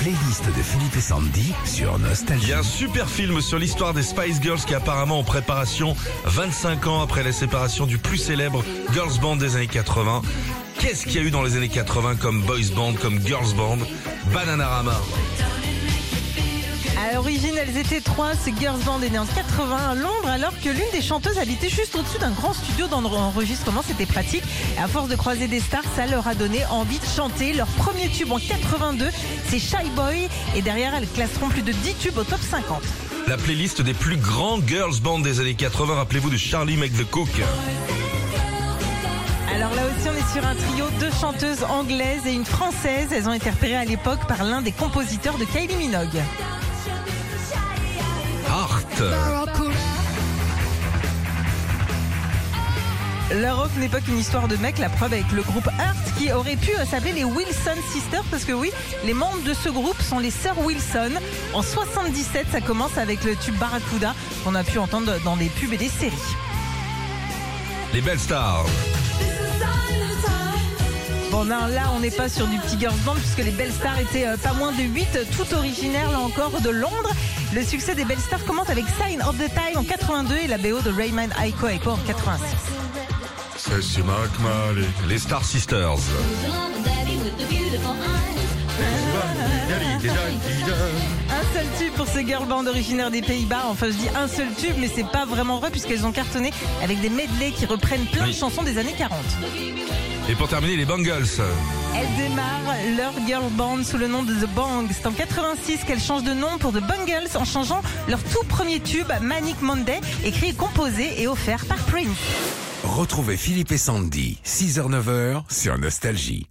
playlist de Philippe et Sandy sur Il Nostalgie. y a un super film sur l'histoire des Spice Girls qui est apparemment en préparation 25 ans après la séparation du plus célèbre girls band des années 80. Qu'est-ce qu'il y a eu dans les années 80 comme boys band, comme girls band? Bananarama. À l'origine, elles étaient trois. Ce girls band est né en 80 à Londres, alors que l'une des chanteuses habitait juste au-dessus d'un grand studio d'enregistrement. C'était pratique. Et à force de croiser des stars, ça leur a donné envie de chanter. Leur premier tube en 82, c'est Shy Boy. Et derrière, elles classeront plus de 10 tubes au top 50. La playlist des plus grands girls band des années 80. Rappelez-vous de Charlie Make the Cook. Alors là aussi, on est sur un trio, deux chanteuses anglaises et une française. Elles ont été repérées à l'époque par l'un des compositeurs de Kylie Minogue. Le rock n'est pas qu'une histoire de mec, la preuve avec le groupe Heart qui aurait pu euh, s'appeler les Wilson Sisters parce que oui, les membres de ce groupe sont les sœurs Wilson. En 77, ça commence avec le tube Barracuda qu'on a pu entendre dans des pubs et des séries. Les belles stars. Bon, non, là, on n'est pas sur du petit girls band puisque les Belles Stars étaient euh, pas moins de 8, toutes originaires là encore de Londres. Le succès des Belles Stars commence avec Sign of the Time en 82 et la BO de Rayman Aiko Aiko en 86. C'est Les Star Sisters. Un seul tube pour ces girl bands originaires des Pays-Bas. Enfin, je dis un seul tube, mais c'est pas vraiment vrai puisqu'elles ont cartonné avec des medleys qui reprennent plein de chansons des années 40. Et pour terminer, les Bangles. Elles démarrent leur girl band sous le nom de The Bangs. C'est en 86 qu'elles changent de nom pour The Bungles en changeant leur tout premier tube, Manic Monday, écrit, composé et offert par Prince. Retrouvez Philippe et Sandy, 6h-9h sur Nostalgie.